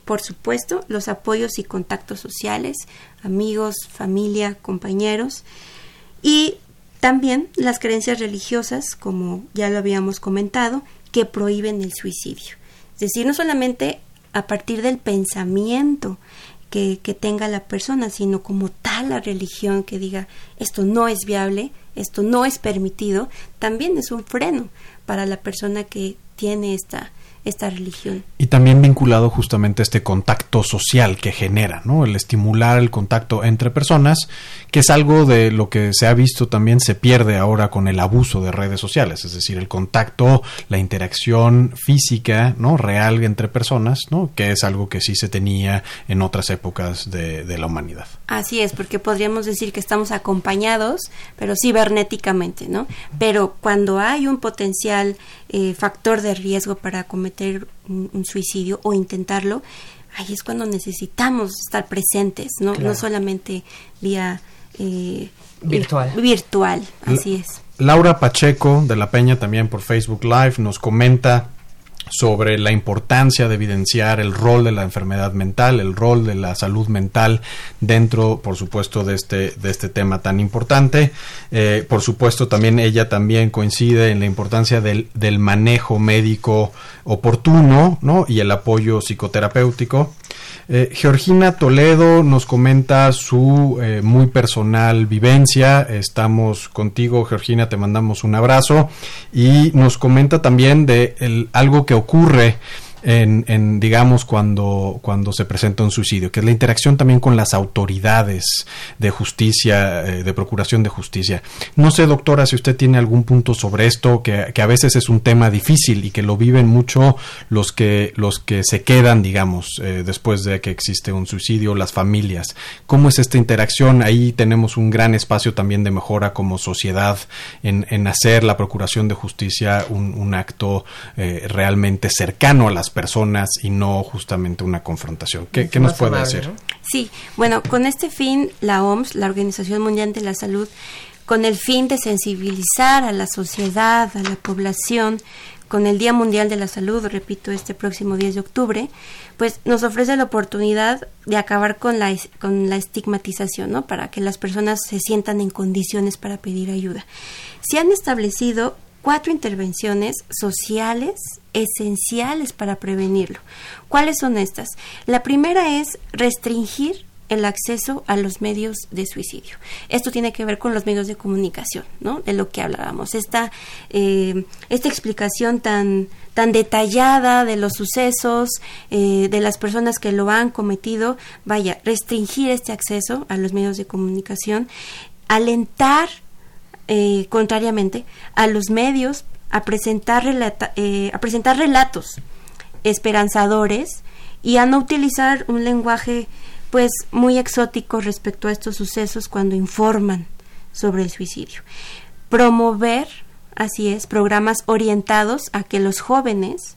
Por supuesto, los apoyos y contactos sociales, amigos, familia, compañeros y también las creencias religiosas, como ya lo habíamos comentado, que prohíben el suicidio. Es decir, no solamente a partir del pensamiento que, tenga la persona, sino como tal la religión que diga esto no es viable, esto no es permitido, también es un freno para la persona que tiene esta, esta religión.
Y también vinculado justamente a este contacto social que genera, ¿no? El estimular el contacto entre personas, que es algo de lo que se ha visto también se pierde ahora con el abuso de redes sociales, es decir, el contacto, la interacción física, ¿no? Real entre personas, ¿no? Que es algo que sí se tenía en otras épocas de, de la humanidad.
Así es, porque podríamos decir que estamos acompañados, pero cibernéticamente, ¿no? Pero cuando hay un potencial eh, factor de riesgo para cometer un, suicidio o intentarlo, ahí es cuando necesitamos estar presentes, no, no solamente vía
eh, virtual.
virtual, así es.
Laura Pacheco de la Peña también por Facebook Live nos comenta sobre la importancia de evidenciar el rol de la enfermedad mental, el rol de la salud mental dentro, por supuesto, de este, de este tema tan importante. Eh, por supuesto, también ella también coincide en la importancia del, del manejo médico oportuno ¿no? y el apoyo psicoterapéutico. Eh, Georgina Toledo nos comenta su eh, muy personal vivencia. Estamos contigo, Georgina, te mandamos un abrazo. Y nos comenta también de algo que ocurre en, digamos, cuando, cuando se presenta un suicidio, que es la interacción también con las autoridades de justicia, eh, de procuración de justicia. No sé, doctora, si usted tiene algún punto sobre esto, que, que, a veces es un tema difícil y que lo viven mucho los que, los que se quedan, digamos, eh, después de que existe un suicidio, las familias. ¿Cómo es esta interacción? Ahí tenemos un gran espacio también de mejora como sociedad en, en hacer la procuración de justicia un, un acto eh, realmente cercano a las personas y no justamente una confrontación. ¿Qué, nos puede decir?
Sí, bueno, con este fin, la OMS, la Organización Mundial de la Salud, con el fin de sensibilizar a la sociedad, a la población, con el Día Mundial de la Salud, repito, este próximo 10 de octubre, pues nos ofrece la oportunidad de acabar con la, con la estigmatización, ¿no? Para que las personas se sientan en condiciones para pedir ayuda. Se han establecido cuatro intervenciones sociales esenciales para prevenirlo. ¿Cuáles son estas? La primera es restringir el acceso a los medios de suicidio. Esto tiene que ver con los medios de comunicación, ¿no? De lo que hablábamos. Esta, eh, esta explicación tan, tan detallada de los sucesos, eh, de las personas que lo han cometido, vaya, restringir este acceso a los medios de comunicación, alentar eh, contrariamente a los medios a presentar, eh, a presentar relatos esperanzadores y a no utilizar un lenguaje pues muy exótico respecto a estos sucesos cuando informan sobre el suicidio. Promover, así es, programas orientados a que los jóvenes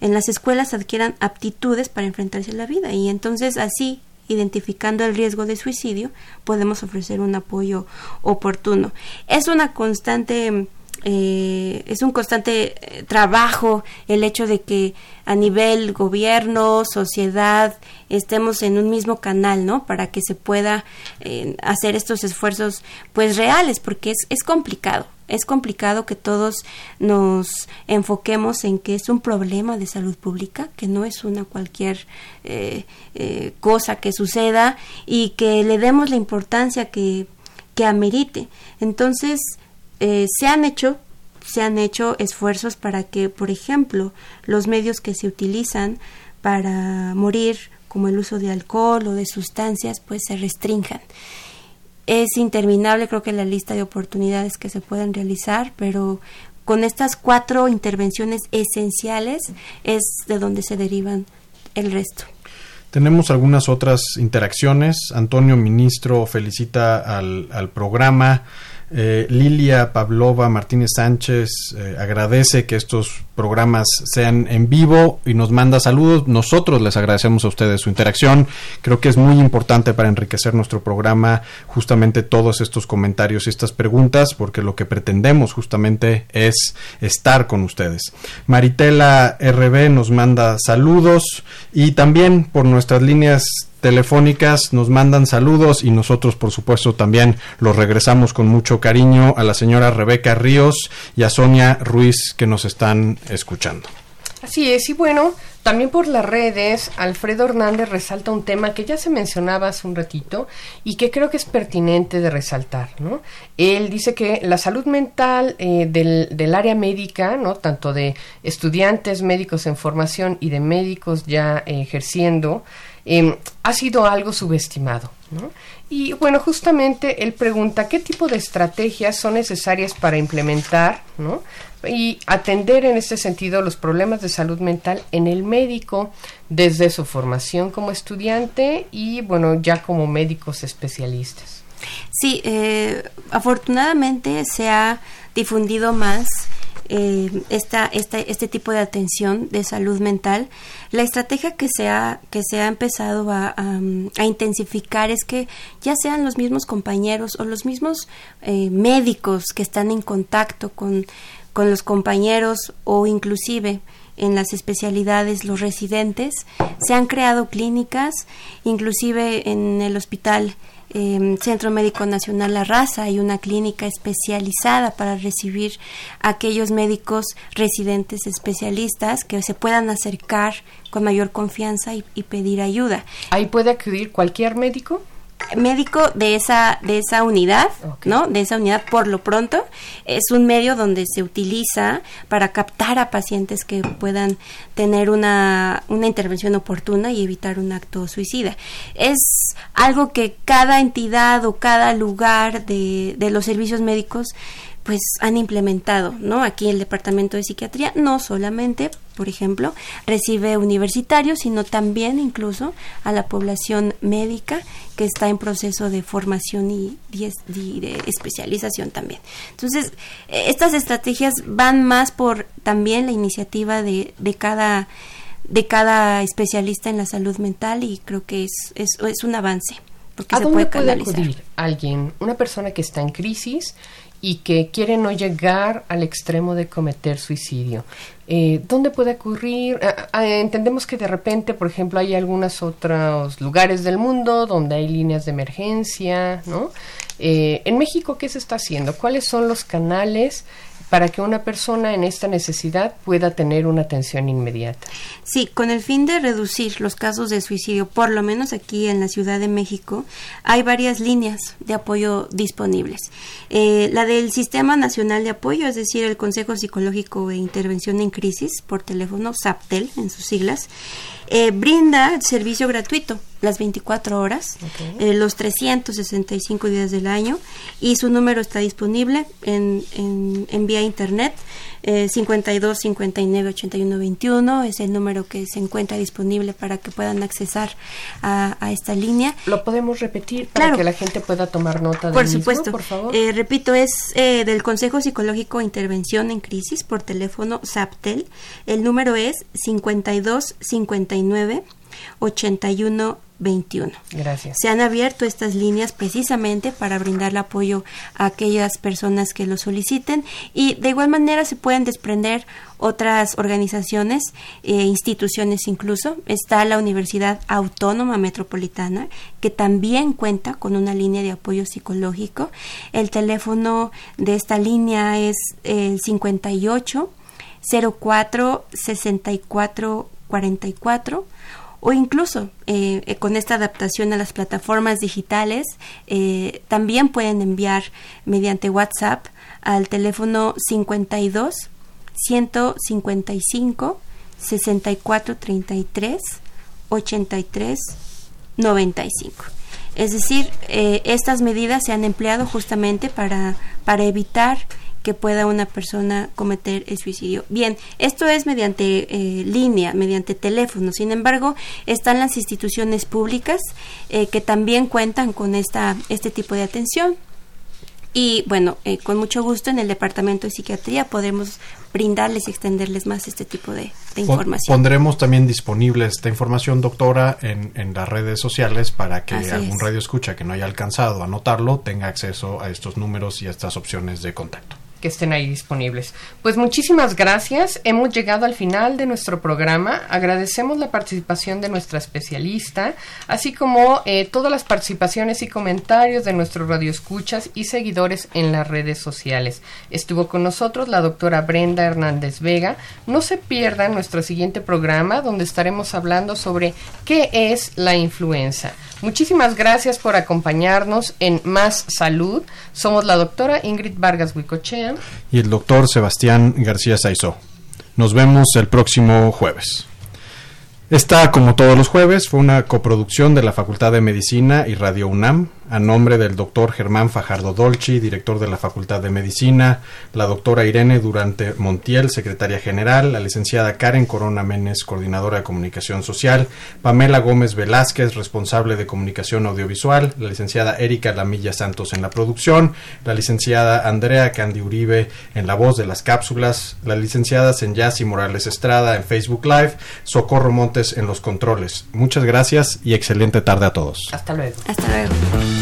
en las escuelas adquieran aptitudes para enfrentarse a la vida y entonces así identificando el riesgo de suicidio, podemos ofrecer un apoyo oportuno. Es una constante eh, es un constante eh, trabajo el hecho de que a nivel gobierno, sociedad, estemos en un mismo canal, ¿no? Para que se pueda eh, hacer estos esfuerzos, pues reales, porque es, es complicado. Es complicado que todos nos enfoquemos en que es un problema de salud pública, que no es una cualquier cosa que suceda y que le demos la importancia que, que amerite. Entonces, eh, se han hecho se han hecho esfuerzos para que, por ejemplo, los medios que se utilizan para morir, como el uso de alcohol o de sustancias, pues se restrinjan. Es interminable, creo que la lista de oportunidades que se pueden realizar, pero con estas cuatro intervenciones esenciales es de donde se derivan el resto.
Tenemos algunas otras interacciones. Antonio Ministro felicita al, al programa. Eh, Lilia Pavlova Martínez Sánchez eh, agradece que estos programas sean en vivo y nos manda saludos. Nosotros les agradecemos a ustedes su interacción. Creo que es muy importante para enriquecer nuestro programa justamente todos estos comentarios y estas preguntas porque lo que pretendemos justamente es estar con ustedes. Maritela RB nos manda saludos y también por nuestras líneas telefónicas nos mandan saludos y nosotros por supuesto también los regresamos con mucho cariño a la señora Rebeca Ríos y a Sonia Ruiz que nos están escuchando.
Así es, y bueno, También por las redes, Alfredo Hernández resalta un tema que ya se mencionaba hace un ratito y que creo que es pertinente de resaltar. ¿no? Él dice que la salud mental eh, del, área médica, ¿no? tanto de estudiantes médicos en formación y de médicos ya ejerciendo, em, ha sido algo subestimado. ¿no? Y bueno, justamente él pregunta qué tipo de estrategias son necesarias para implementar ¿no? y atender en ese sentido los problemas de salud mental en el médico desde su formación como estudiante y bueno, ya como médicos especialistas.
Sí, eh, afortunadamente se ha difundido más eh, esta, este tipo de atención de salud mental, la estrategia que se ha, que se ha empezado a, intensificar es que ya sean los mismos compañeros o los mismos eh, médicos que están en contacto con, con los compañeros o inclusive en las especialidades los residentes, se han creado clínicas, inclusive en el hospital Em, Centro Médico Nacional La Raza hay una clínica especializada para recibir a aquellos médicos residentes especialistas que se puedan acercar con mayor confianza y pedir ayuda.
¿Ahí puede acudir cualquier médico?
Médico de esa de esa unidad, ¿no? De esa unidad por lo pronto es un medio donde se utiliza para captar a pacientes que puedan tener una una intervención oportuna y evitar un acto suicida. Es algo que cada entidad o cada lugar de, de los servicios médicos pues han implementado, ¿no? Aquí el Departamento de Psiquiatría no solamente, por ejemplo, recibe universitarios, sino también incluso a la población médica que está en proceso de formación y, de especialización también. Entonces, eh, estas estrategias van más por también la iniciativa de, de cada de cada especialista en la salud mental y creo que es, es, es un avance.
Porque ¿A dónde puede acudir alguien, una persona que está en crisis y que quiere no llegar al extremo de cometer suicidio. Eh, ¿Dónde puede ocurrir? Ah, ah, entendemos que de repente, por ejemplo, hay algunos otros lugares del mundo donde hay líneas de emergencia, ¿no? Eh, en México, ¿qué se está haciendo? ¿Cuáles son los canales para que una persona en esta necesidad pueda tener una atención inmediata.
Sí, con el fin de reducir los casos de suicidio, por lo menos aquí en la Ciudad de México, hay varias líneas de apoyo disponibles. Eh, la del Sistema Nacional de Apoyo, es decir, el Consejo Psicológico e Intervención en Crisis por teléfono, SAPTEL en sus siglas, eh, brinda servicio gratuito las 24 horas, eh, los 365 días del año y su número está disponible en, en, vía internet. Eh, 52 59 81 21 es el número que se encuentra disponible para que puedan accesar a, esta línea.
¿Lo podemos repetir para que la gente pueda tomar nota de
Por supuesto. por favor. Eh, repito, es eh, del Consejo Psicológico Intervención en Crisis por teléfono SAPTEL. El número es 52 59 81 21.
Gracias.
Se han abierto estas líneas precisamente para brindar apoyo a aquellas personas que lo soliciten y de igual manera se pueden desprender otras organizaciones, e instituciones incluso. Está la Universidad Autónoma Metropolitana, que también cuenta con una línea de apoyo psicológico. El teléfono de esta línea es el 58 04 64 44 o incluso eh, eh, con esta adaptación a las plataformas digitales eh, también pueden enviar mediante WhatsApp al teléfono 52 155 64 33 83 95. Es decir, estas medidas se han empleado justamente para, para evitar que pueda una persona cometer el suicidio. Bien, esto es mediante eh, línea, mediante teléfono. Sin embargo, están las instituciones públicas eh, que también cuentan con esta, este tipo de atención. Y bueno, eh, con mucho gusto en el Departamento de Psiquiatría podemos brindarles y extenderles más este tipo de, información.
Pondremos también disponible esta información, doctora, en, en las redes sociales para que algún radio escucha que no haya alcanzado a anotarlo tenga acceso a estos números y a estas opciones de contacto.
Que estén ahí disponibles. Pues muchísimas gracias. Hemos llegado al final de nuestro programa. Agradecemos la participación de nuestra especialista, así como eh, todas las participaciones y comentarios de nuestros radioescuchas y seguidores en las redes sociales. Estuvo con nosotros la doctora Brenda Hernández Vega. No se pierdan nuestro siguiente programa donde estaremos hablando sobre qué es la influenza. Muchísimas gracias por acompañarnos en Más Salud. Somos la doctora Ingrid Vargas Huicochea.
Y el doctor Sebastián García Saizó. Nos vemos el próximo jueves. Esta, como todos los jueves, fue una coproducción de la Facultad de Medicina y Radio UNAM, a nombre del doctor Germán Fajardo Dolci, director de la Facultad de Medicina, la doctora Irene Durante Montiel, secretaria general, la licenciada Karen Corona Menes, coordinadora de comunicación social, Pamela Gómez Velázquez, responsable de comunicación audiovisual, la licenciada Erika Lamilla Santos en la producción, la licenciada Andrea Candy Uribe en la voz de las cápsulas, la licenciada Senyasi Morales Estrada en Facebook Live, Socorro Montes en los controles. Muchas gracias y excelente tarde a todos.
Hasta luego.
Hasta luego.